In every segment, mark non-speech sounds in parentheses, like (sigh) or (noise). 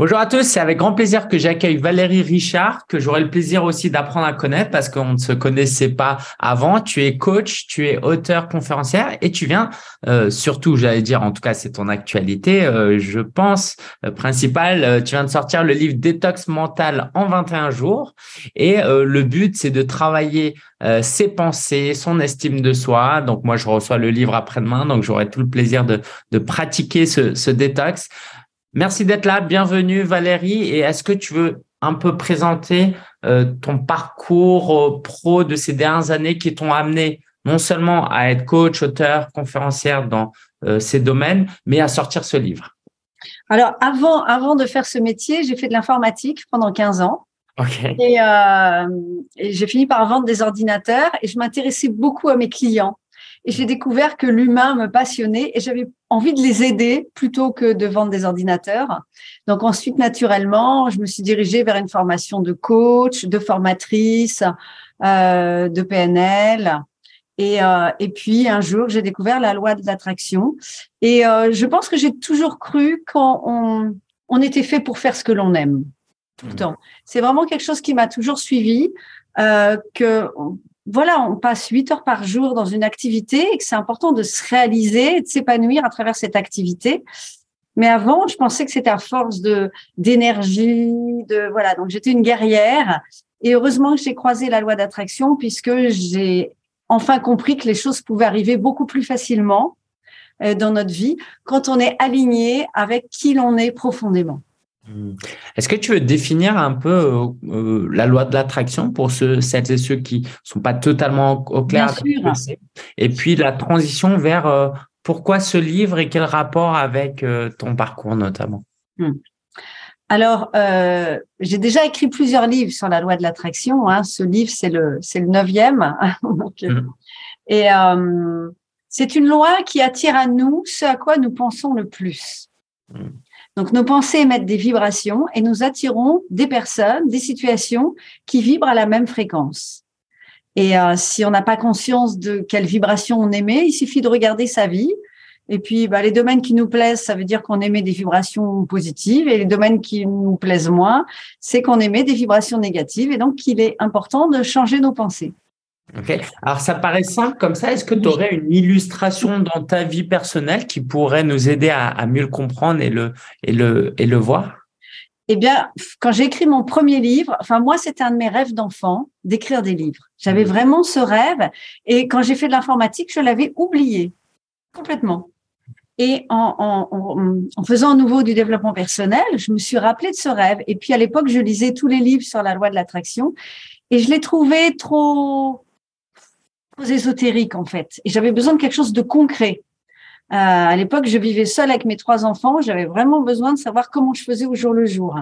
Bonjour à tous, c'est avec grand plaisir que j'accueille Valérie Richard, que j'aurai le plaisir aussi d'apprendre à connaître parce qu'on ne se connaissait pas avant. Tu es coach, tu es auteur conférencière et tu viens, euh, surtout, j'allais dire, en tout cas, c'est ton actualité, euh, je pense, euh, principale, tu viens de sortir le livre Détox mental en 21 jours et le but, c'est de travailler ses pensées, son estime de soi. Donc, moi, je reçois le livre après-demain, donc j'aurai tout le plaisir de, de pratiquer ce, ce détox. Merci d'être là. Bienvenue Valérie. Et est-ce que tu veux un peu présenter euh, ton parcours euh, pro de ces dernières années qui t'ont amené non seulement à être coach, auteur, conférencière dans euh, ces domaines, mais à sortir ce livre? Alors, avant, avant de faire ce métier, j'ai fait de l'informatique pendant 15 ans. Okay. Et, et j'ai fini par vendre des ordinateurs et je m'intéressais beaucoup à mes clients. Et j'ai découvert que l'humain me passionnait et j'avais envie de les aider plutôt que de vendre des ordinateurs. Donc ensuite, naturellement, je me suis dirigée vers une formation de coach, de formatrice, euh, de PNL. Et, euh, et puis un jour, j'ai découvert la loi de l'attraction. Et euh, je pense que j'ai toujours cru qu'on on était fait pour faire ce que l'on aime tout le mmh. temps. C'est vraiment quelque chose qui m'a toujours suivi. Euh, que voilà, on passe huit heures par jour dans une activité et que c'est important de se réaliser de s'épanouir à travers cette activité. Mais avant, je pensais que c'était à force de d'énergie, de voilà. Donc j'étais une guerrière et heureusement que j'ai croisé la loi d'attraction puisque j'ai enfin compris que les choses pouvaient arriver beaucoup plus facilement euh, dans notre vie quand on est aligné avec qui l'on est profondément. Hmm. Est-ce que tu veux définir un peu euh, euh, la loi de l'attraction pour ceux, celles et ceux qui sont pas totalement au clair Bien sûr. Et puis la transition vers euh, pourquoi ce livre et quel rapport avec ton parcours notamment? Hmm. Alors, j'ai déjà écrit plusieurs livres sur la loi de l'attraction. Hein. Ce livre, c'est le c'est le neuvième. (laughs) Hmm. Et c'est une loi qui attire à nous ce à quoi nous pensons le plus. Donc, nos pensées émettent des vibrations et nous attirons des personnes, des situations qui vibrent à la même fréquence. Et euh, si on n'a pas conscience de quelle vibration on émet, il suffit de regarder sa vie. Et puis, bah, les domaines qui nous plaisent, ça veut dire qu'on émet des vibrations positives. Et les domaines qui nous plaisent moins, c'est qu'on émet des vibrations négatives. Et donc, il est important de changer nos pensées. Ok. Alors, ça paraît simple comme ça. Est-ce que tu aurais une illustration dans ta vie personnelle qui pourrait nous aider à, mieux le comprendre et le, et le, et le voir? Eh bien, quand j'ai écrit mon premier livre, enfin, moi, c'était un de mes rêves d'enfant d'écrire des livres. J'avais mmh. vraiment ce rêve. Et quand j'ai fait de l'informatique, je l'avais oublié complètement. Et en, en, en, faisant à nouveau du développement personnel, je me suis rappelé de ce rêve. Et puis à l'époque, je lisais tous les livres sur la loi de l'attraction et je l'ai trouvé trop ésotérique en fait. Et j'avais besoin de quelque chose de concret. Euh, à l'époque, je vivais seule avec mes trois enfants. J'avais vraiment besoin de savoir comment je faisais au jour le jour.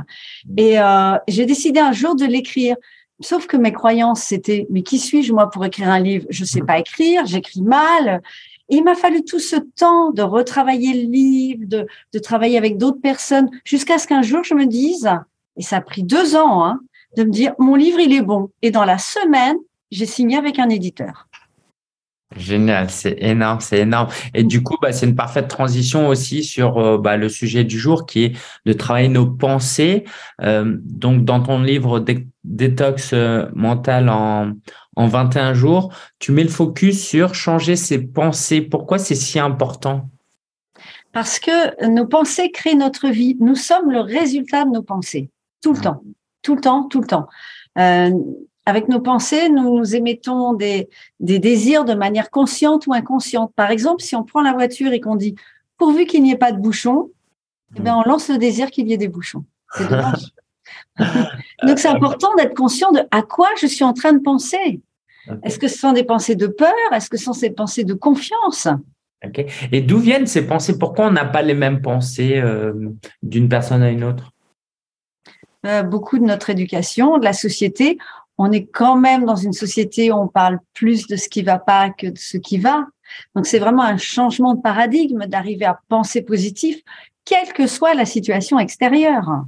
Et euh, j'ai décidé un jour de l'écrire. Sauf que mes croyances, c'était mais qui suis-je moi pour écrire un livre? Je sais pas écrire, j'écris mal. Et il m'a fallu tout ce temps de retravailler le livre, de, de travailler avec d'autres personnes, jusqu'à ce qu'un jour je me dise, et ça a pris deux ans, hein, de me dire mon livre il est bon. Et dans la semaine, j'ai signé avec un éditeur. Génial, c'est énorme, c'est énorme. Et du coup, bah, c'est une parfaite transition aussi sur euh, bah, le sujet du jour qui est de travailler nos pensées. Euh, donc, dans ton livre Détox euh, mental en, en 21 jours, tu mets le focus sur changer ses pensées. Pourquoi c'est si important? Parce que nos pensées créent notre vie. Nous sommes le résultat de nos pensées, tout le temps, tout le temps, tout le temps. Euh, avec nos pensées, nous, nous émettons des, des désirs de manière consciente ou inconsciente. Par exemple, si on prend la voiture et qu'on dit pourvu qu'il n'y ait pas de bouchons, eh bien, on lance le désir qu'il y ait des bouchons. C'est dommage. (laughs) Donc, c'est important d'être conscient de à quoi je suis en train de penser. Est-ce que ce sont des pensées de peur? Est-ce que ce sont des pensées de confiance? Et d'où viennent ces pensées? Pourquoi on n'a pas les mêmes pensées euh, d'une personne à une autre? Euh, Beaucoup de notre éducation, de la société, on est quand même dans une société où on parle plus de ce qui va pas que de ce qui va. Donc c'est vraiment un changement de paradigme d'arriver à penser positif, quelle que soit la situation extérieure.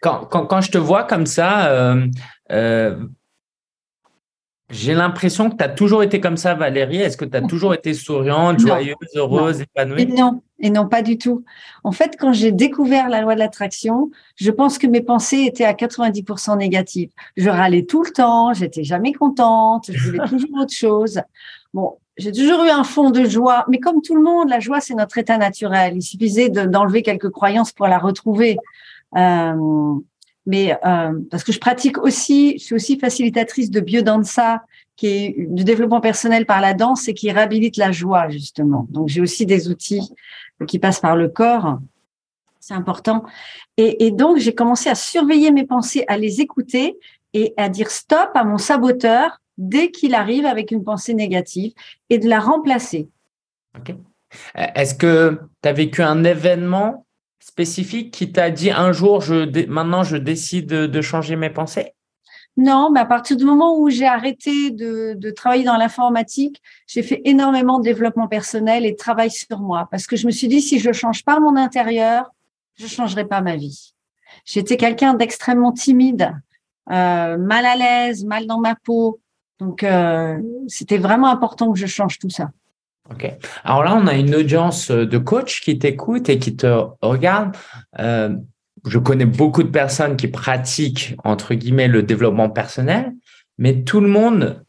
Quand, quand, quand, je te vois comme ça, euh, euh, J'ai l'impression que tu as toujours été comme ça, Valérie. Est-ce que tu as toujours été souriante, joyeuse, heureuse, épanouie? Et Non, et non, pas du tout. En fait, quand j'ai découvert la loi de l'attraction, je pense que mes pensées étaient à 90% négatives. Je râlais tout le temps, j'étais jamais contente, je voulais (laughs) toujours autre chose. Bon, j'ai toujours eu un fond de joie, mais comme tout le monde, la joie, c'est notre état naturel. Il suffisait d'enlever quelques croyances pour la retrouver. Euh, mais euh, parce que je pratique aussi, je suis aussi facilitatrice de biodanza, qui est du développement personnel par la danse et qui réhabilite la joie justement. Donc j'ai aussi des outils qui passent par le corps, c'est important. Et, donc j'ai commencé à surveiller mes pensées, à les écouter et à dire stop à mon saboteur dès qu'il arrive avec une pensée négative et de la remplacer. Ok. Est-ce que tu as vécu un événement spécifique qui t'a dit un jour, je, maintenant, je décide de, changer mes pensées? Non, mais à partir du moment où j'ai arrêté de, travailler dans l'informatique, j'ai fait énormément de développement personnel et de travail sur moi parce que je me suis dit si je change pas mon intérieur, je changerai pas ma vie. J'étais quelqu'un d'extrêmement timide, euh, mal à l'aise, mal dans ma peau. Donc, euh, c'était vraiment important que je change tout ça. Ok. Alors là, on a une audience de coachs qui t'écoutent et qui te regardent. Euh, je connais beaucoup de personnes qui pratiquent, entre guillemets, le développement personnel, mais tout le monde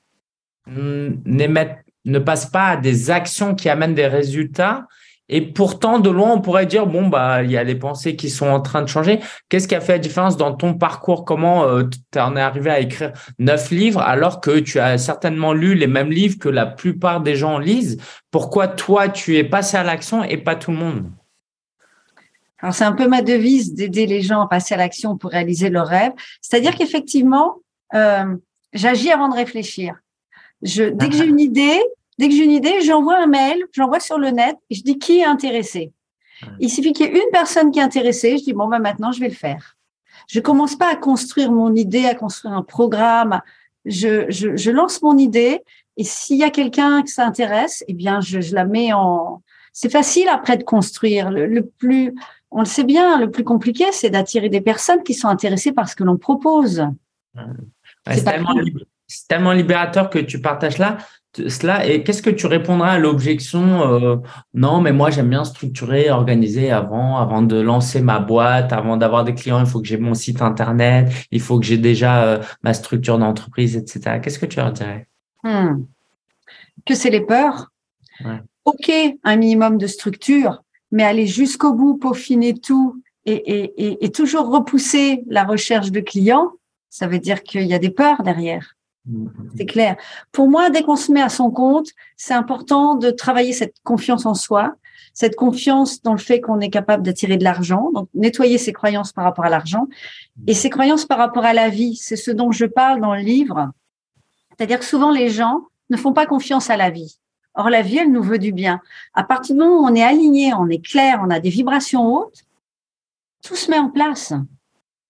ne passe pas à des actions qui amènent des résultats et pourtant, de loin, on pourrait dire, bon, bah, il y a les pensées qui sont en train de changer. Qu'est-ce qui a fait la différence dans ton parcours? Comment euh, tu en es arrivé à écrire neuf livres alors que tu as certainement lu les mêmes livres que la plupart des gens lisent? Pourquoi toi, tu es passé à l'action et pas tout le monde? Alors, c'est un peu ma devise d'aider les gens à passer à l'action pour réaliser leurs rêves. C'est-à-dire qu'effectivement, euh, j'agis avant de réfléchir. Je, dès que j'ai une idée, Dès que j'ai une idée, j'envoie un mail, j'envoie sur le net et je dis qui est intéressé. Il suffit qu'il y ait une personne qui est intéressée, je dis bon, ben maintenant, je vais le faire. Je commence pas à construire mon idée, à construire un programme. Je, je, je lance mon idée et s'il y a quelqu'un qui s'intéresse, eh bien, je, je, la mets en. C'est facile après de construire. Le, le, plus, on le sait bien, le plus compliqué, c'est d'attirer des personnes qui sont intéressées par ce que l'on propose. c'est tellement, tellement libérateur que tu partages là cela. Et qu'est-ce que tu répondras à l'objection euh, non mais moi j'aime bien structurer organiser avant avant de lancer ma boîte avant d'avoir des clients il faut que j'ai mon site internet il faut que j'ai déjà euh, ma structure d'entreprise etc qu'est-ce que tu leur dirais? Hmm. que c'est les peurs. Ok un minimum de structure mais aller jusqu'au bout peaufiner tout et, et, et toujours repousser la recherche de clients ça veut dire qu'il y a des peurs derrière c'est clair. Pour moi, dès qu'on se met à son compte, c'est important de travailler cette confiance en soi, cette confiance dans le fait qu'on est capable d'attirer de l'argent, donc nettoyer ses croyances par rapport à l'argent et ses croyances par rapport à la vie. C'est ce dont je parle dans le livre. C'est-à-dire que souvent les gens ne font pas confiance à la vie. Or, la vie, elle nous veut du bien. À partir du moment où on est aligné, on est clair, on a des vibrations hautes, tout se met en place.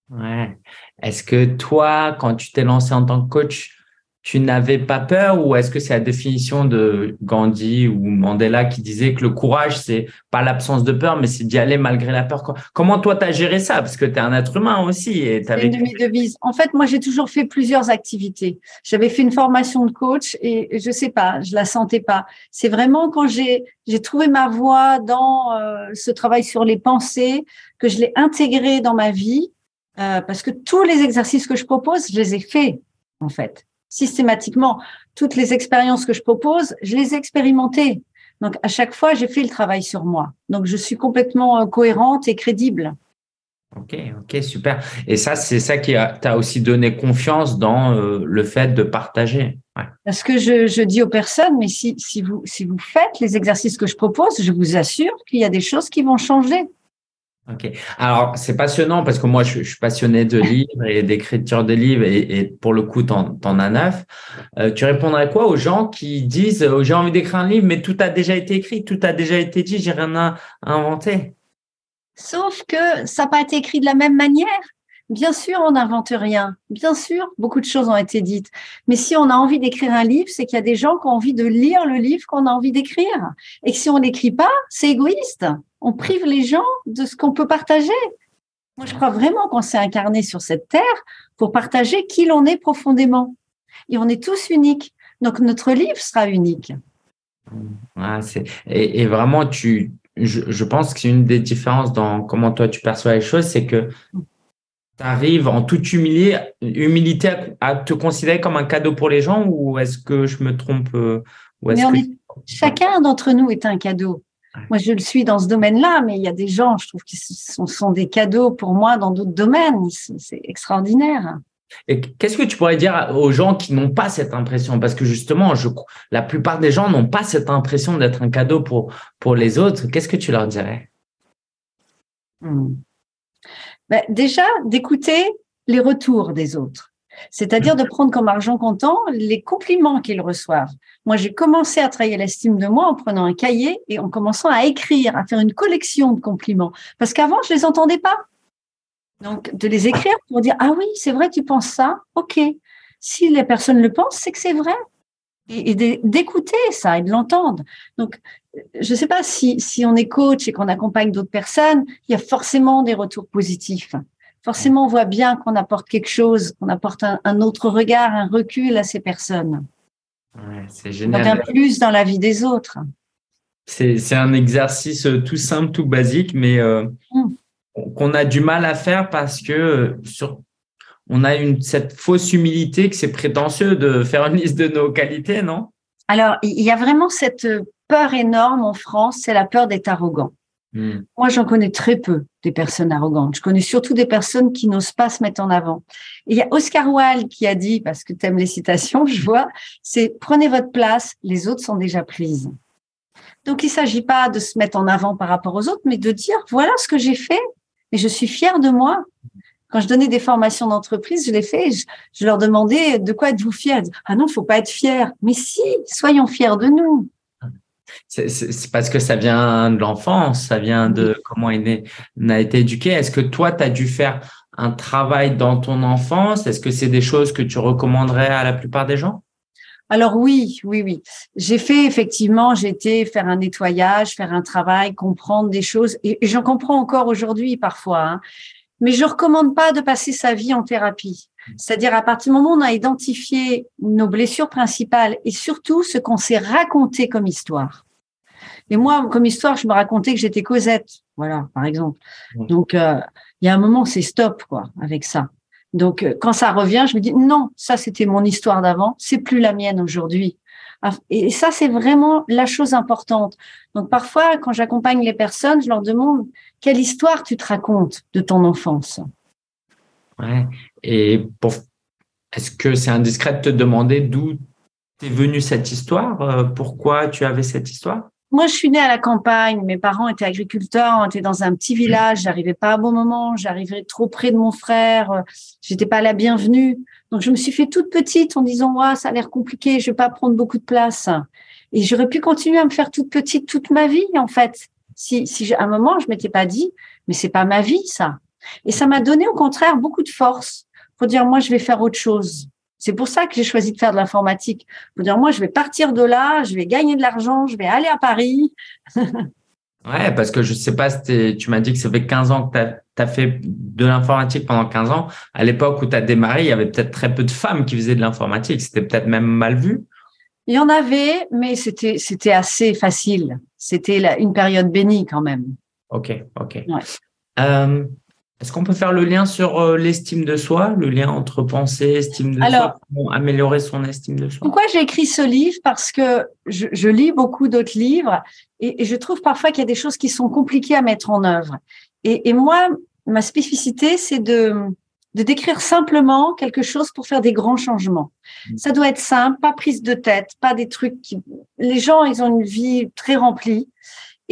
Ouais. Est-ce que toi, quand tu t'es lancé en tant que coach, tu n'avais pas peur ou est-ce que c'est la définition de Gandhi ou Mandela qui disait que le courage, c'est pas l'absence de peur, mais c'est d'y aller malgré la peur? Comment toi, tu as géré ça? Parce que tu es un être humain aussi. Et c'est une de mes devises. En fait, moi, j'ai toujours fait plusieurs activités. J'avais fait une formation de coach et je sais pas, je la sentais pas. C'est vraiment quand j'ai, j'ai trouvé ma voie dans euh, ce travail sur les pensées que je l'ai intégré dans ma vie euh, parce que tous les exercices que je propose, je les ai faits, en fait systématiquement. Toutes les expériences que je propose, je les ai expérimentées. Donc, à chaque fois, j'ai fait le travail sur moi. Donc, je suis complètement euh, cohérente et crédible. Ok, ok, super. Et ça, c'est ça qui t'a aussi donné confiance dans euh, le fait de partager. Parce que je, je, dis aux personnes, mais si, si, vous, si vous faites les exercices que je propose, je vous assure qu'il y a des choses qui vont changer. Ok. Alors, c'est passionnant parce que moi, je, suis passionné de livres et d'écriture de livres et, pour le coup, tu en, as neuf. Euh, tu répondrais quoi aux gens qui disent euh, j'ai envie d'écrire un livre, mais tout a déjà été écrit, tout a déjà été dit, j'ai rien à, inventer? Sauf que ça n'a pas été écrit de la même manière. Bien sûr, on n'invente rien. Bien sûr, beaucoup de choses ont été dites. Mais si on a envie d'écrire un livre, c'est qu'il y a des gens qui ont envie de lire le livre qu'on a envie d'écrire. Et que si on n'écrit pas, c'est égoïste on prive les gens de ce qu'on peut partager. Moi, je crois vraiment qu'on s'est incarné sur cette terre pour partager qui l'on est profondément. Et on est tous uniques. Donc, notre livre sera unique. et, vraiment, tu, je, pense que c'est une des différences dans comment toi tu perçois les choses, c'est que tu arrives en toute humilité, humilité à, te considérer comme un cadeau pour les gens ou est-ce que je me trompe euh, Chacun d'entre nous est un cadeau. Moi, je le suis dans ce domaine-là, mais il y a des gens, je trouve, qui sont, sont des cadeaux pour moi dans d'autres domaines. C'est extraordinaire. Et qu'est-ce que tu pourrais dire aux gens qui n'ont pas cette impression? Parce que justement, je, la plupart des gens n'ont pas cette impression d'être un cadeau pour, pour les autres. Qu'est-ce que tu leur dirais? Hmm. ben, Déjà, d'écouter les retours des autres. C'est-à-dire de prendre comme argent comptant les compliments qu'ils reçoivent. Moi, j'ai commencé à travailler l'estime de moi en prenant un cahier et en commençant à écrire, à faire une collection de compliments. Parce qu'avant, je les entendais pas. Donc, de les écrire pour dire, ah oui, c'est vrai, tu penses ça, ok. Si les personnes le pensent, c'est que c'est vrai. Et, d'écouter ça et de l'entendre. Donc, je ne sais pas si, si on est coach et qu'on accompagne d'autres personnes, il y a forcément des retours positifs. Forcément, on voit bien qu'on apporte quelque chose, qu'on apporte un, autre regard, un recul à ces personnes. Ouais, c'est génial. Donc, un plus dans la vie des autres. C'est un exercice tout simple, tout basique, mais euh, mmh qu'on a du mal à faire parce que euh, sur, on a une, cette fausse humilité que c'est prétentieux de faire une liste de nos qualités, non? Alors, il y a vraiment cette peur énorme en France, c'est la peur d'être arrogant. Hmm. Moi, j'en connais très peu des personnes arrogantes. Je connais surtout des personnes qui n'osent pas se mettre en avant. il y a Oscar Wilde qui a dit, parce que tu aimes les citations, (laughs) je vois, c'est prenez votre place, les autres sont déjà prises. Donc, il ne s'agit pas de se mettre en avant par rapport aux autres, mais de dire, voilà ce que j'ai fait, et je suis fière de moi. Quand je donnais des formations d'entreprise, je l'ai fait. Je, leur demandais de quoi êtes-vous fier Ah non, il faut pas être fier. Mais si, soyons fiers de nous. C'est parce que ça vient de l'enfance, ça vient de comment on a été éduqué. Est-ce que toi, tu as dû faire un travail dans ton enfance? Est-ce que c'est des choses que tu recommanderais à la plupart des gens? Alors oui, oui, oui. J'ai fait effectivement, j'ai été faire un nettoyage, faire un travail, comprendre des choses, et, j'en comprends encore aujourd'hui parfois. Hein. Mais je recommande pas de passer sa vie en thérapie. C'est-à-dire à partir du moment où on a identifié nos blessures principales et surtout ce qu'on s'est raconté comme histoire. Et moi, comme histoire, je me racontais que j'étais Cosette, voilà, par exemple. Donc, euh, il y a un moment, c'est stop, quoi, avec ça. Donc, euh, quand ça revient, je me dis non, ça c'était mon histoire d'avant, c'est plus la mienne aujourd'hui. Ah, et ça, c'est vraiment la chose importante. Donc, parfois, quand j'accompagne les personnes, je leur demande quelle histoire tu te racontes de ton enfance? Ouais. Et pour... est-ce que c'est indiscret de te demander d'où est venue cette histoire? Euh, Pourquoi tu avais cette histoire? Moi, je suis née à la campagne. Mes parents étaient agriculteurs. On était dans un petit village. J'arrivais pas à bon moment. J'arrivais trop près de mon frère. J'étais pas la bienvenue. Donc, je me suis fait toute petite en disant, ouais, ça a l'air compliqué. Je vais pas prendre beaucoup de place. Et j'aurais pu continuer à me faire toute petite toute ma vie, en fait. Si, si à un moment, je m'étais pas dit, mais c'est pas ma vie, ça. Et ça m'a donné, au contraire, beaucoup de force pour dire, moi, je vais faire autre chose. C'est pour ça que j'ai choisi de faire de l'informatique. Pour dire, moi, je vais partir de là, je vais gagner de l'argent, je vais aller à Paris. (laughs) ouais, parce que je sais pas, tu m'as dit que ça fait 15 ans que tu as, fait de l'informatique pendant 15 ans. À l'époque où tu as démarré, il y avait peut-être très peu de femmes qui faisaient de l'informatique. C'était peut-être même mal vu. Il y en avait, mais c'était, c'était assez facile. C'était une période bénie quand même. Ok, ok. Ouais. Euh, est-ce qu'on peut faire le lien sur euh, l'estime de soi, le lien entre pensée, estime de soi, pour améliorer son estime de soi? Pourquoi j'ai écrit ce livre? Parce que je, lis beaucoup d'autres livres et, je trouve parfois qu'il y a des choses qui sont compliquées à mettre en œuvre. Et, moi, ma spécificité, c'est de, de décrire simplement quelque chose pour faire des grands changements. Mmh. Ça doit être simple, pas prise de tête, pas des trucs qui... Les gens, ils ont une vie très remplie.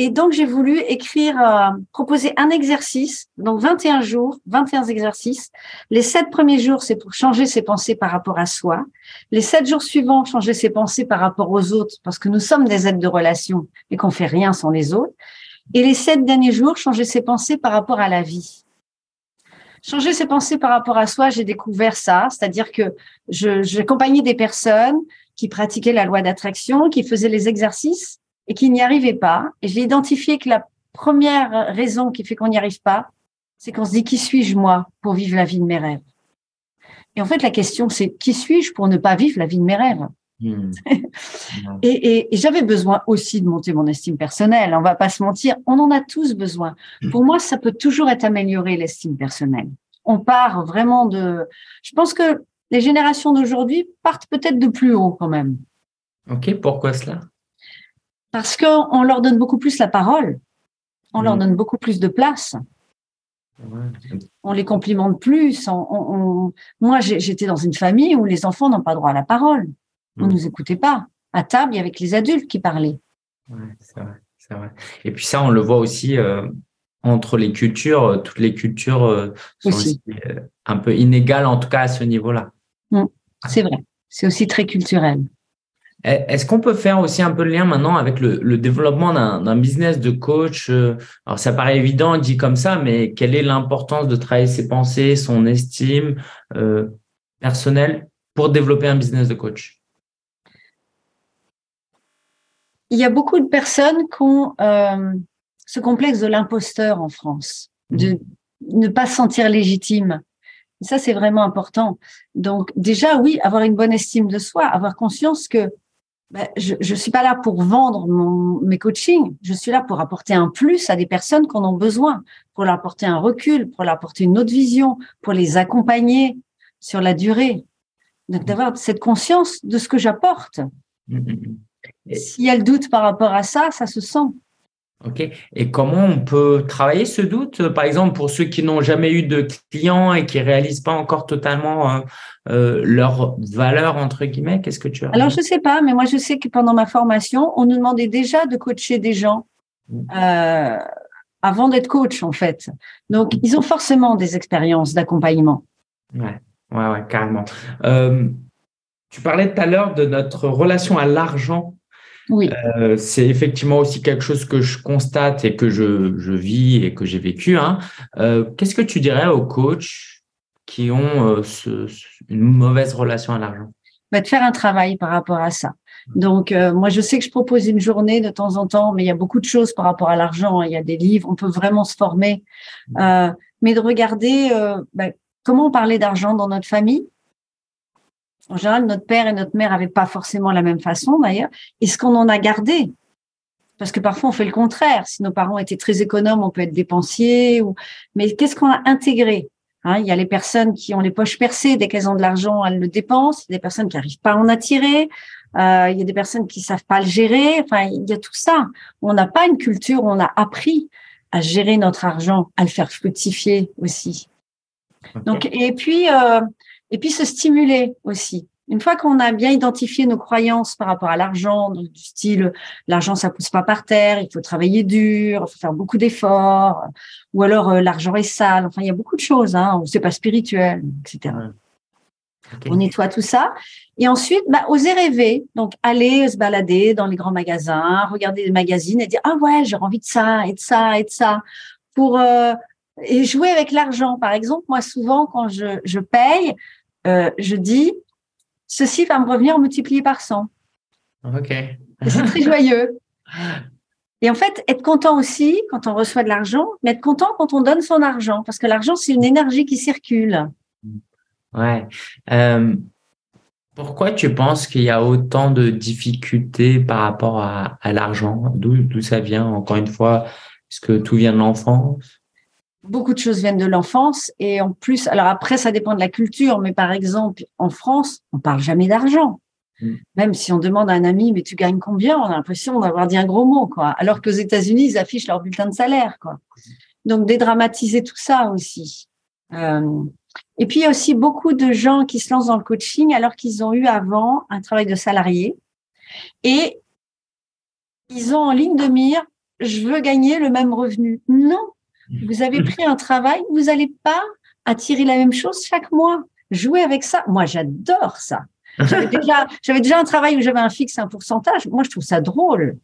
Et donc, j'ai voulu écrire, euh, proposer un exercice, donc 21 jours, 21 exercices. Les sept premiers jours, c'est pour changer ses pensées par rapport à soi. Les sept jours suivants, changer ses pensées par rapport aux autres, parce que nous sommes des êtres de relation et qu'on fait rien sans les autres. Et les sept derniers jours, changer ses pensées par rapport à la vie. Changer ses pensées par rapport à soi, j'ai découvert ça, c'est-à-dire que j'accompagnais des personnes qui pratiquaient la loi d'attraction, qui faisaient les exercices et qui n'y arrivait pas. Et j'ai identifié que la première raison qui fait qu'on n'y arrive pas, c'est qu'on se dit qui suis-je moi pour vivre la vie de mes rêves? Et en fait, la question, c'est qui suis-je pour ne pas vivre la vie de mes rêves? Hmm. (laughs) Et, et, j'avais besoin aussi de monter mon estime personnelle. On va pas se mentir, on en a tous besoin. Hmm. Pour moi, ça peut toujours être amélioré l'estime personnelle. On part vraiment de. Je pense que les générations d'aujourd'hui partent peut-être de plus haut quand même. Ok, pourquoi cela? Parce qu'on leur donne beaucoup plus la parole, on leur hmm. donne beaucoup plus de place. On les complimente plus. Moi, j'étais dans une famille où les enfants n'ont pas droit à la parole. On ne nous écoutait pas. À table, il y avait que les adultes qui parlaient. c'est vrai, Et puis ça, on le voit aussi euh, entre les cultures. Euh, toutes les cultures euh, sont aussi. un peu inégales, en tout cas à ce niveau-là. Mmh. c'est vrai. C'est aussi très culturel. Est-ce qu'on peut faire aussi un peu le lien maintenant avec le, développement d'un business de coach euh, Alors ça paraît évident dit comme ça, mais quelle est l'importance de travailler ses pensées, son estime euh, personnelle pour développer un business de coach? Il y a beaucoup de personnes qui ont euh, ce complexe de l'imposteur en France, de mmh. ne pas se sentir légitime. ça, c'est vraiment important. Donc déjà, oui, avoir une bonne estime de soi, avoir conscience que ben, je ne suis pas là pour vendre mon, mes coachings, je suis là pour apporter un plus à des personnes qui en ont besoin, pour leur apporter un recul, pour leur apporter une autre vision, pour les accompagner sur la durée. Donc d'avoir cette conscience de ce que j'apporte. Mmh, mmh, mmh. S'il y a le doute par rapport à ça, ça se sent. Ok. Et comment on peut travailler ce doute? Par exemple, pour ceux qui n'ont jamais eu de clients et qui réalisent pas encore totalement euh, euh, leur valeur entre guillemets, qu'est-ce que tu as Alors je sais pas, mais moi je sais que pendant ma formation, on nous demandait déjà de coacher des gens mmh. euh, avant d'être coach en fait. Donc ils ont forcément des expériences d'accompagnement. Ouais, ouais, ouais, carrément. tu parlais tout à l'heure de notre relation à l'argent oui. Euh, c'est effectivement aussi quelque chose que je constate et que je, je vis et que j'ai vécu. Hein. Euh, Qu'est-ce que tu dirais aux coachs qui ont euh, ce, une mauvaise relation à l'argent? Bah, De faire un travail par rapport à ça. Donc, euh, moi, je sais que je propose une journée de temps en temps, mais il y a beaucoup de choses par rapport à l'argent. Il y a des livres, on peut vraiment se former. Euh, mais de regarder bah, comment on parlait d'argent dans notre famille, en général, notre père et notre mère n'avaient pas forcément la même façon d'ailleurs. Est-ce qu'on en a gardé? Parce que parfois on fait le contraire. Si nos parents étaient très économes, on peut être dépensier. Ou... Mais qu'est-ce qu'on a intégré? Hein Il y a les personnes qui ont les poches percées, dès qu'elles ont de l'argent, elles le dépensent. Il y a des personnes qui n'arrivent pas à en attirer. Euh, il y a des personnes qui savent pas le gérer. Enfin, il y a tout ça. On n'a pas une culture où on a appris à gérer notre argent, à le faire fructifier aussi. Donc, et puis, euh, et puis se stimuler aussi. Une fois qu'on a bien identifié nos croyances par rapport à l'argent, du style l'argent ça pousse pas par terre, il faut travailler dur, il faut faire beaucoup d'efforts, ou alors euh, l'argent est sale. Enfin, il y a beaucoup de choses, hein, c'est pas spirituel, etc. On nettoie tout ça. Et ensuite, bah, oser rêver. Donc, aller se balader dans les grands magasins, regarder les magazines et dire, ah ouais, j'ai envie de ça et de ça et de ça. Pour, euh, et jouer avec l'argent. Par exemple, moi, souvent, quand je, je paye, euh, je dis, ceci va me revenir multiplié par 100. OK. c'est très joyeux. (laughs) Et en fait, être content aussi quand on reçoit de l'argent, mais être content quand on donne son argent, parce que l'argent, c'est une énergie qui circule. Ouais. Euh, pourquoi tu penses qu'il y a autant de difficultés par rapport à, à l'argent? D'où ça vient, encore une fois? Est-ce que tout vient de l'enfance? Beaucoup de choses viennent de l'enfance et en plus, alors après, ça dépend de la culture, mais par exemple, en France, on parle jamais d'argent. Mm. Même si on demande à un ami, mais tu gagnes combien? On a l'impression d'avoir dit un gros mot, quoi. Alors qu'aux États-Unis, ils affichent leur bulletin de salaire, quoi. Donc dédramatiser tout ça aussi. Euh, et puis il y a aussi beaucoup de gens qui se lancent dans le coaching alors qu'ils ont eu avant un travail de salarié et ils ont en ligne de mire, je veux gagner le même revenu. Non, vous avez pris un travail, vous n'allez pas attirer la même chose chaque mois. Jouer avec ça, moi j'adore ça. J'avais (laughs) déjà, j'avais déjà un travail où j'avais un fixe, un pourcentage. Moi, je trouve ça drôle.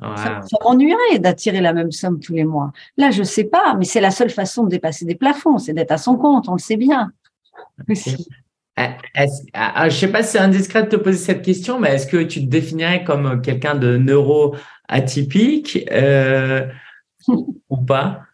Ça, m'ennuierait d'attirer la même somme tous les mois. Là, je sais pas, mais c'est la seule façon de dépasser des plafonds, c'est d'être à son compte. On le sait bien. Aussi. (laughs) Eh, ah, je ne sais pas si c'est indiscret de te poser cette question, mais est-ce que tu te définirais comme quelqu'un de neuro atypique euh, (laughs) ou pas?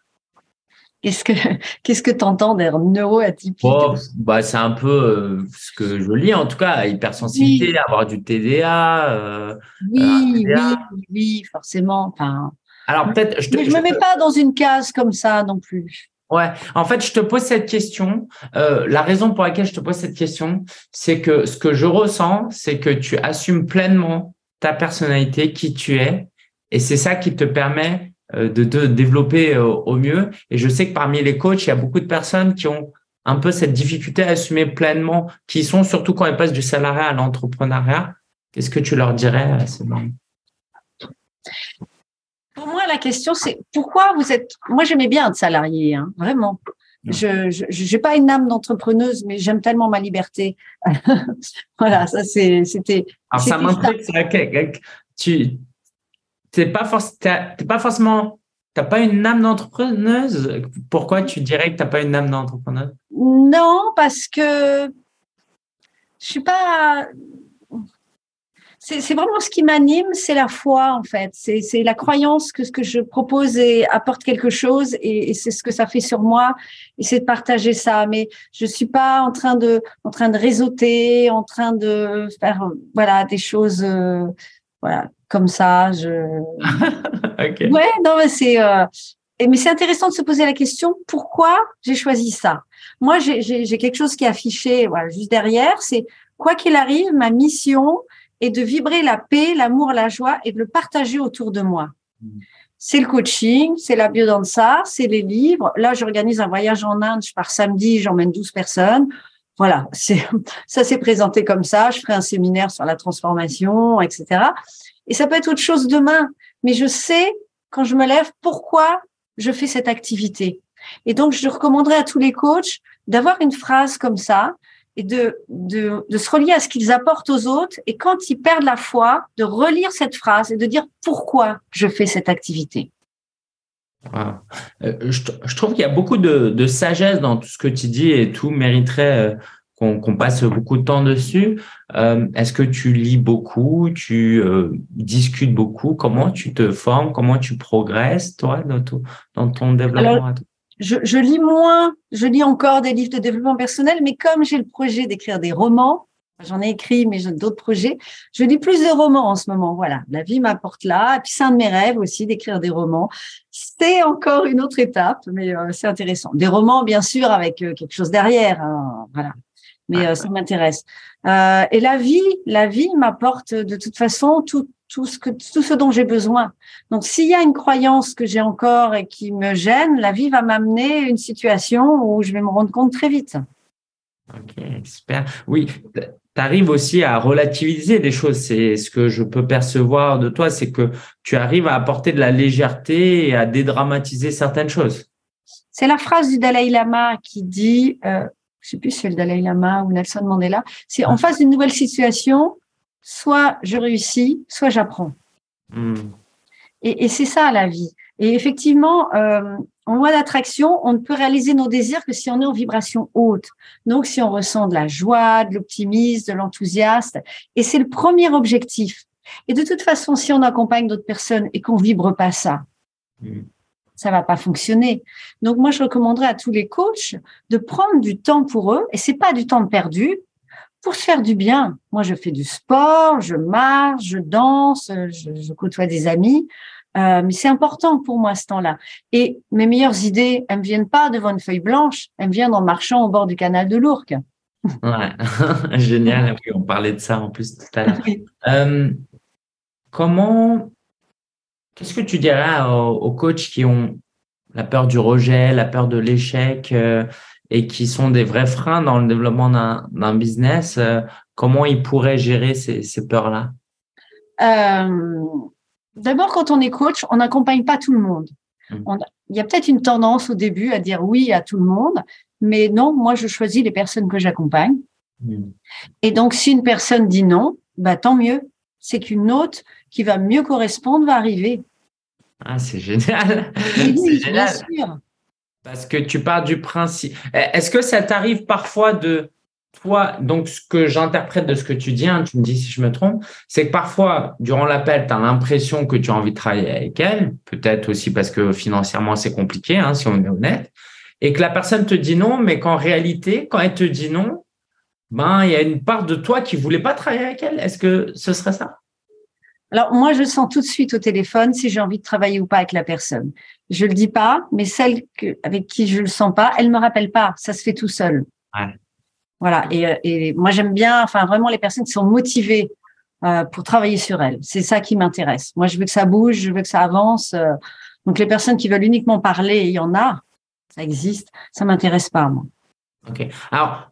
Qu'est-ce que (laughs) qu'est-ce que t'entends d'un neuroatypique? Oh, bah c'est un peu euh, ce que je lis en tout cas hypersensibilité, avoir du TDA. Euh, oui, oui, oui, forcément. Enfin. Alors peut-être. Je, je, me mets pas dans une case comme ça non plus. Ouais, en fait, je te pose cette question. Euh, la raison pour laquelle je te pose cette question, c'est que ce que je ressens, c'est que tu assumes pleinement ta personnalité, qui tu es, et c'est ça qui te permet euh, de te développer euh, au mieux. Et je sais que parmi les coachs, il y a beaucoup de personnes qui ont un peu cette difficulté à assumer pleinement, qui sont surtout quand elles passent du salariat à l'entrepreneuriat. Qu'est-ce que tu leur dirais à ces moments Pour moi, la question, c'est pourquoi vous êtes. Moi, j'aimais bien être salarié, hein, vraiment. Je n'ai pas une âme d'entrepreneuse, mais j'aime tellement ma liberté. (laughs) voilà, ça c'était. Alors ça m'intrigue, tu t'es pas, pas forcément, t'as pas une âme d'entrepreneuse? Pourquoi tu dirais que t'as pas une âme d'entrepreneuse? Non, parce que je suis pas. C'est vraiment ce qui m'anime, c'est la foi en fait. C'est la croyance que ce que je propose apporte quelque chose et, c'est ce que ça fait sur moi et c'est de partager ça. Mais je suis pas en train de en train de réseauter, en train de faire voilà des choses euh, voilà comme ça. Je... (laughs) Ouais, non, mais c'est. Euh... Mais c'est intéressant de se poser la question pourquoi j'ai choisi ça? Moi, j'ai quelque chose qui est affiché, voilà, juste derrière. C'est quoi qu'il arrive, ma mission est de vibrer la paix, l'amour, la joie et de le partager autour de moi. Mmh. C'est le coaching, c'est la biodanza, c'est les livres. Là, j'organise un voyage en Inde. Je pars samedi, j'emmène 12 personnes. Voilà, c'est (laughs) ça s'est présenté comme ça. Je ferai un séminaire sur la transformation, etc. Et ça peut être autre chose demain, mais je sais quand je me lève pourquoi je fais cette activité. Et donc, je recommanderais à tous les coachs d'avoir une phrase comme ça et de, de, se relier à ce qu'ils apportent aux autres. Et quand ils perdent la foi, de relire cette phrase et de dire pourquoi je fais cette activité. Euh, je, trouve qu'il y a beaucoup de, de, sagesse dans tout ce que tu dis et tout mériterait euh, qu'on passe beaucoup de temps dessus. Euh, est-ce que tu lis beaucoup, tu euh, discutes beaucoup? Comment tu te formes? Comment tu progresses, toi, dans, dans ton développement je, je, lis moins, je lis encore des livres de développement personnel, mais comme j'ai le projet d'écrire des romans, j'en ai écrit, mais j'ai d'autres projets, je lis plus de romans en ce moment. Voilà, la vie m'apporte là. Et puis c'est un de mes rêves aussi d'écrire des romans. C'est encore une autre étape, mais euh, c'est intéressant. Des romans, bien sûr, avec quelque chose derrière. Hein, voilà mais euh, ça m'intéresse. Euh, et la vie, la vie m'apporte de toute façon tout, tout ce que tout ce dont j'ai besoin. Donc s'il y a une croyance que j'ai encore et qui me gêne, la vie va m'amener une situation où je vais me rendre compte très vite. Ok, super. Oui, tu arrives aussi à relativiser des choses. C'est ce que je peux percevoir de toi, c'est que tu arrives à apporter de la légèreté et à dédramatiser certaines choses. C'est la phrase du Dalai Lama qui dit euh, je sais plus si c'est le Dalai Lama ou Nelson Mandela, c'est en face d'une nouvelle situation, soit je réussis, soit j'apprends. Hmm. Et, c'est ça la vie. Et effectivement, euh, en loi d'attraction, on ne peut réaliser nos désirs que si on est en vibration haute. Donc, si on ressent de la joie, de l'optimisme, de l'enthousiasme. Et c'est le premier objectif. Et de toute façon, si on accompagne d'autres personnes et qu'on vibre pas ça, hmm ça va pas fonctionner. Donc moi, je recommanderais à tous les coachs de prendre du temps pour eux, et c'est pas du temps perdu, pour se faire du bien. Moi, je fais du sport, je marche, je danse, je, côtoie des amis, euh, mais c'est important pour moi ce temps-là. Et mes meilleures idées, elles me viennent pas devant une feuille blanche, elles me viennent en marchant au bord du canal de l'Ourcq. Ouais, (laughs) génial. on parlait de ça en plus tout à l'heure. Euh, comment Qu'est-ce que tu dirais aux, coachs qui ont la peur du rejet, la peur de l'échec euh, et qui sont des vrais freins dans le développement d'un business euh, Comment ils pourraient gérer ces, peurs-là? Euh, D'abord, quand on est coach, on n'accompagne pas tout le monde. Mmh. il y a peut-être une tendance au début à dire oui à tout le monde, mais non, moi, je choisis les personnes que j'accompagne. Mmh. Et donc, si une personne dit non, bah, tant mieux. C'est qu'une autre qui va mieux correspondre va arriver. Ah, c'est génial. (laughs) c'est génial. Parce que tu pars du principe. Est-ce que ça t'arrive parfois de toi, donc ce que j'interprète de ce que tu dis, hein, tu me dis si je me trompe, c'est que parfois, durant l'appel, tu as l'impression que tu as envie de travailler avec elle, peut-être aussi parce que financièrement c'est compliqué, hein, si on est honnête. et que la personne te dit non, mais qu'en réalité, quand elle te dit non, ben, il y a une part de toi qui voulait pas travailler avec elle. Est-ce que ce serait ça? Alors, moi, je sens tout de suite au téléphone si j'ai envie de travailler ou pas avec la personne. Je le dis pas, mais celle avec qui je le sens pas, elle me rappelle pas. Ça se fait tout seul. Voilà. Et, et moi, j'aime bien, enfin, vraiment les personnes qui sont motivées euh, pour travailler sur elles. C'est ça qui m'intéresse. Moi, je veux que ça bouge, je veux que ça avance. Euh. donc, les personnes qui veulent uniquement parler, il y en a, ça existe. Ça m'intéresse pas, moi. Ok. Alors,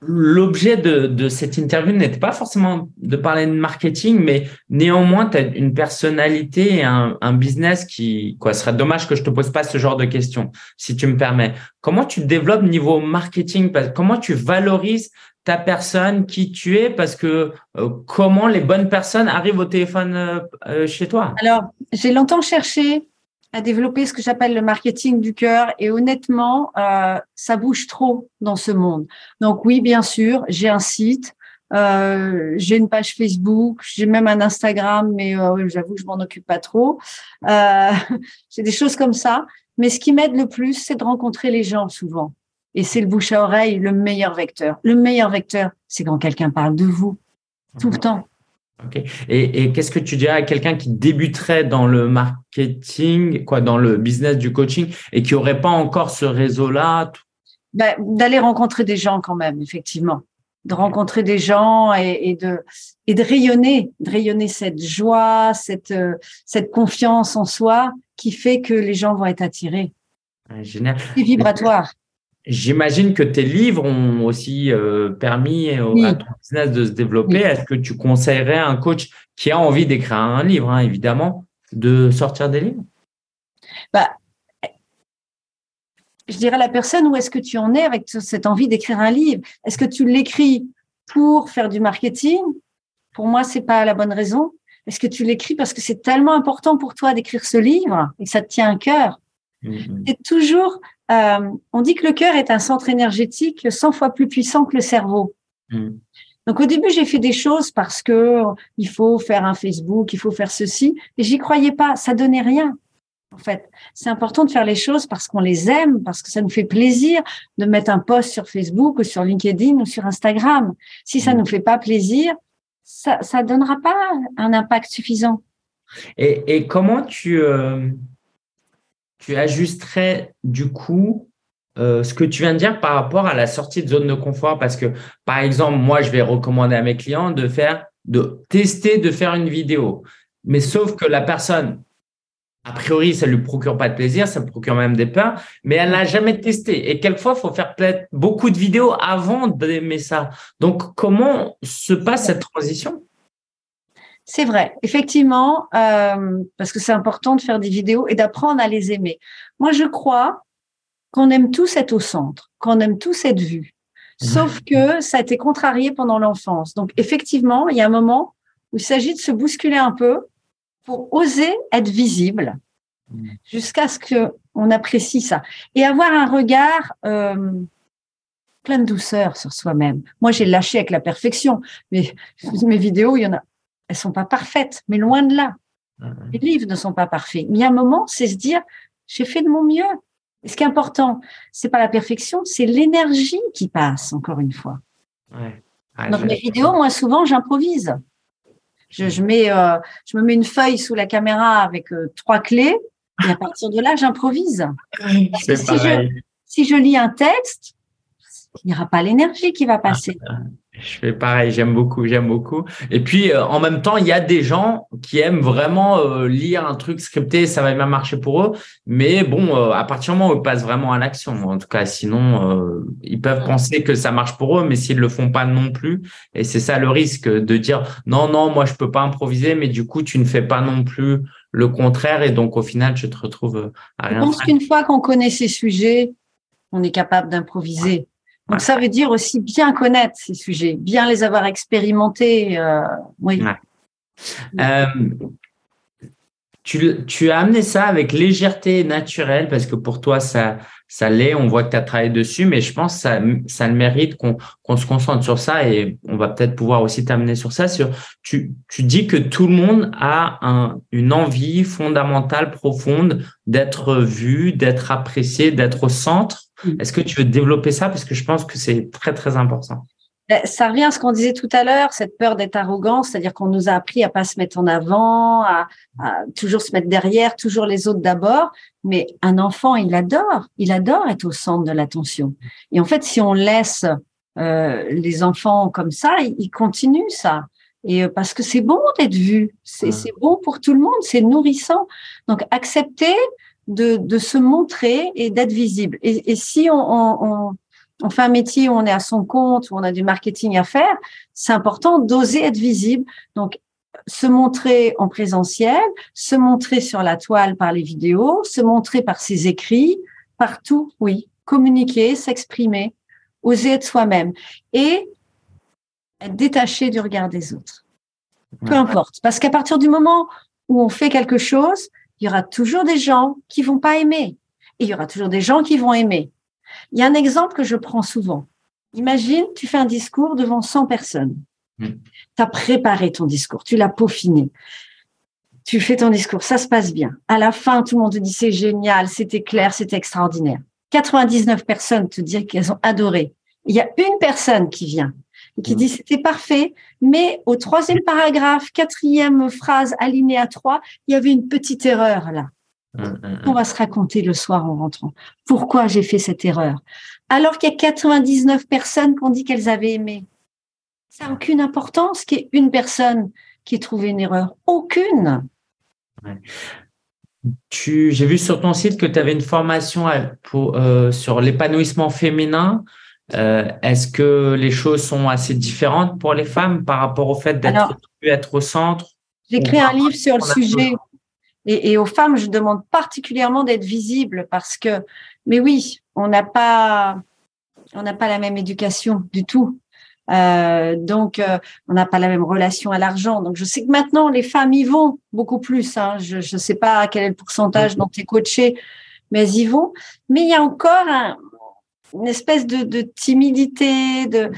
L'objet de, cette interview n'était pas forcément de parler de marketing, mais néanmoins, tu as une personnalité et un, business qui, quoi, serait dommage que je te pose pas ce genre de questions, si tu me permets. Comment tu développes niveau marketing? Comment tu valorises ta personne, qui tu es, parce que euh, comment les bonnes personnes arrivent au téléphone euh, chez toi? Alors, j'ai longtemps cherché à développer ce que j'appelle le marketing du cœur. Et honnêtement, euh, ça bouge trop dans ce monde. Donc oui, bien sûr, j'ai un site, euh, j'ai une page Facebook, j'ai même un Instagram, mais euh, j'avoue que je m'en occupe pas trop. Euh, (laughs) j'ai des choses comme ça. Mais ce qui m'aide le plus, c'est de rencontrer les gens souvent. Et c'est le bouche à oreille, le meilleur vecteur. Le meilleur vecteur, c'est quand quelqu'un parle de vous, tout le temps. Et, qu'est-ce que tu dirais à quelqu'un qui débuterait dans le marketing, quoi, dans le business du coaching et qui n'aurait pas encore ce réseau-là ben, D'aller rencontrer des gens quand même, effectivement. De rencontrer des gens et, de, et de rayonner, de rayonner cette joie, cette, euh, cette confiance en soi qui fait que les gens vont être attirés. génial. C'est vibratoire. J'imagine que tes livres ont aussi euh, permis à ton business de se développer. Est-ce que tu conseillerais à un coach qui a envie d'écrire un livre, hein, évidemment, de sortir des livres? Bah, Je dirais à la personne, où est-ce que tu en es avec cette envie d'écrire un livre? Est-ce que tu l'écris pour faire du marketing? Pour moi, c'est pas la bonne raison. Est-ce que tu l'écris parce que c'est tellement important pour toi d'écrire ce livre et que ça te tient à cœur? Mm-hmm. C'est toujours euh, on dit que le cœur est un centre énergétique 100 fois plus puissant que le cerveau. Hmm. Donc au début, j'ai fait des choses parce que il faut faire un Facebook, il faut faire ceci, et j'y croyais pas, ça donnait rien. En fait, c'est important de faire les choses parce qu'on les aime, parce que ça nous fait plaisir de mettre un post sur Facebook ou sur LinkedIn ou sur Instagram. Si ça hmm. nous fait pas plaisir, ça ça donnera pas un impact suffisant. Et, comment tu euh, tu ajusterais du coup euh, ce que tu viens de dire par rapport à la sortie de zone de confort? Parce que, par exemple, moi, je vais recommander à mes clients de faire, de tester, de faire une vidéo. Mais sauf que la personne, a priori, ça lui procure pas de plaisir, ça procure même des peurs, mais elle n'a jamais testé. Et quelquefois, il faut faire peut-être beaucoup de vidéos avant d'aimer ça. Donc, comment se passe cette transition? C'est vrai, effectivement, euh, parce que c'est important de faire des vidéos et d'apprendre à les aimer. Moi, je crois qu'on aime tous être au centre, qu'on aime tous être vus. Sauf que ça a été contrarié pendant l'enfance. Donc, effectivement, il y a un moment où il s'agit de se bousculer un peu pour oser être visible mmh. jusqu'à ce qu'on apprécie ça et avoir un regard euh, plein de douceur sur soi-même. Moi, j'ai lâché avec la perfection, mais (laughs) mes vidéos, il y en a elles sont pas parfaites, mais loin de là. Mm-hmm. Les livres ne sont pas parfaits. Mais il y a un moment, c'est se dire, j'ai fait de mon mieux. Et ce qui est important, c'est pas la perfection, c'est l'énergie qui passe, encore une fois. Ouais. Dans mes vidéos, moi, souvent, j'improvise. Je, mets, euh, je me mets une feuille sous la caméra avec euh, trois clés, et à partir de là, j'improvise. (laughs) Si je, si je lis un texte, il n'y aura pas l'énergie qui va passer. Je fais pareil, j'aime beaucoup, j'aime beaucoup. Et puis, euh, en même temps, il y a des gens qui aiment vraiment euh, lire un truc scripté, ça va bien marcher pour eux. Mais bon, euh, à partir du moment où ils passent vraiment à l'action, en tout cas, sinon, ils peuvent penser que ça marche pour eux, mais s'ils le font pas non plus. Et c'est ça le risque de dire non, non, moi, je peux pas improviser, mais du coup, tu ne fais pas non plus le contraire. Et donc, au final, tu te retrouves à rien. Je pense qu'une fois qu'on connaît ces sujets, on est capable d'improviser. Donc ça veut dire aussi bien connaître ces sujets, bien les avoir expérimentés. Euh, oui. Euh, tu, tu, as amené ça avec légèreté naturelle parce que pour toi ça ça l'est. On voit que tu as travaillé dessus, mais je pense que ça, ça le mérite qu'on se concentre sur ça et on va peut-être pouvoir aussi t'amener sur ça. Sur, tu, tu dis que tout le monde a un, une envie fondamentale, profonde d'être vu, d'être apprécié, d'être au centre. Mm. Est-ce que tu veux développer ça? Parce que je pense que c'est très, très important. Ben, ça revient à ce qu'on disait tout à l'heure, cette peur d'être arrogant, c'est-à-dire qu'on nous a appris à pas se mettre en avant, à, toujours se mettre derrière, toujours les autres d'abord. Mais un enfant, il adore, il adore être au centre de l'attention. Et en fait, si on laisse euh, les enfants comme ça, ils, continuent ça. Et euh, parce que c'est bon d'être vu, c'est bon pour tout le monde, c'est nourrissant. Donc accepter de, de se montrer et d'être visible. Et, et si on, on, on fait un métier où on est à son compte, où on a du marketing à faire, c'est important d'oser être visible. Donc, se montrer en présentiel, se montrer sur la toile par les vidéos, se montrer par ses écrits, partout, oui. Communiquer, s'exprimer, oser être soi-même et être détaché du regard des autres. Peu importe. Parce qu'à partir du moment où on fait quelque chose, il y aura toujours des gens qui vont pas aimer. Et il y aura toujours des gens qui vont aimer. Il y a un exemple que je prends souvent. Imagine, tu fais un discours devant 100 personnes. Hmm. Tu as préparé ton discours, tu l'as peaufiné. Tu fais ton discours, ça se passe bien. À la fin, tout le monde te dit c'est génial, c'était clair, c'était extraordinaire. 99 personnes te disent qu'elles ont adoré. Il y a une personne qui vient et qui hmm. dit c'était parfait, mais au troisième paragraphe, quatrième phrase, alinéa 3, il y avait une petite erreur là. Mm, mm, mm. On va se raconter le soir en rentrant. Pourquoi j'ai fait cette erreur? Alors qu'il y a 99 personnes qui ont dit qu'elles avaient aimé. Ça n'a aucune importance qu'il y ait une personne qui ait trouvé une erreur. Aucune. j'ai vu sur ton site que tu avais une formation euh, pour, euh, sur l'épanouissement féminin. Euh, est-ce que les choses sont assez différentes pour les femmes par rapport au fait d'être être au centre? J'ai écrit un livre sur le sujet. Et, aux femmes, je demande particulièrement d'être visibles parce que, mais oui, on n'a pas, on n'a pas la même éducation du tout. Euh, donc, euh, on n'a pas la même relation à l'argent. Donc, je sais que maintenant, les femmes y vont beaucoup plus. Hein. Je ne sais pas quel est le pourcentage dont tu es coaché, mais elles y vont. Mais il y a encore un, une espèce de, de timidité. De...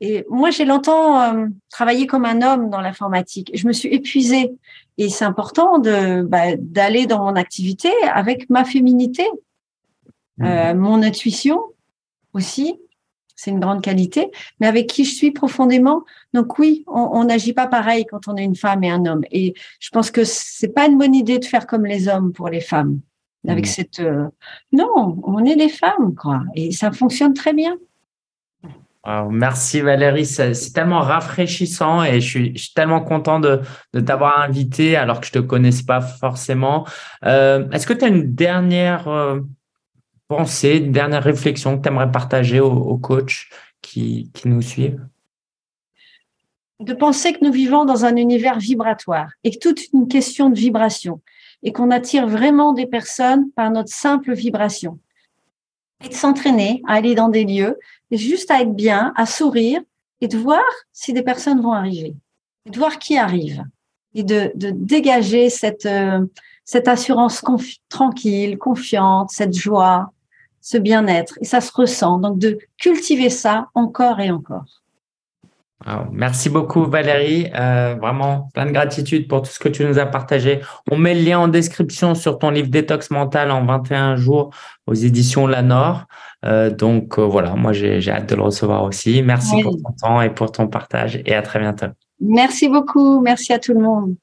Et moi, j'ai longtemps euh, travaillé comme un homme dans l'informatique. Je me suis épuisée. Et c'est important de bah, d'aller dans mon activité avec ma féminité, mmh. euh, mon intuition aussi. C'est une grande qualité, mais avec qui je suis profondément. Donc oui, on n'agit pas pareil quand on est une femme et un homme. Et je pense que c'est pas une bonne idée de faire comme les hommes pour les femmes. Avec mmh. cette euh, non, on est des femmes quoi, et ça fonctionne très bien merci Valérie, c'est tellement rafraîchissant et je suis, tellement content de, t'avoir invité alors que je te connaissais pas forcément. Euh, est-ce que tu as une dernière euh, pensée, une dernière réflexion que tu aimerais partager aux, coachs qui, qui nous suivent De penser que nous vivons dans un univers vibratoire et que toute une question de vibration et qu'on attire vraiment des personnes par notre simple vibration et de s'entraîner à aller dans des lieux, juste à être bien, à sourire et de voir si des personnes vont arriver, et de voir qui arrive et de, de dégager cette, euh, cette assurance tranquille, confiante, cette joie, ce bien-être. Et ça se ressent. Donc de cultiver ça encore et encore. Merci beaucoup Valérie, euh, vraiment plein de gratitude pour tout ce que tu nous as partagé. On met le lien en description sur ton livre Détox mental en 21 jours aux éditions Lanor. Euh, donc euh, voilà, moi j'ai hâte de le recevoir aussi. Merci pour ton temps et pour ton partage et à très bientôt. Merci beaucoup, merci à tout le monde.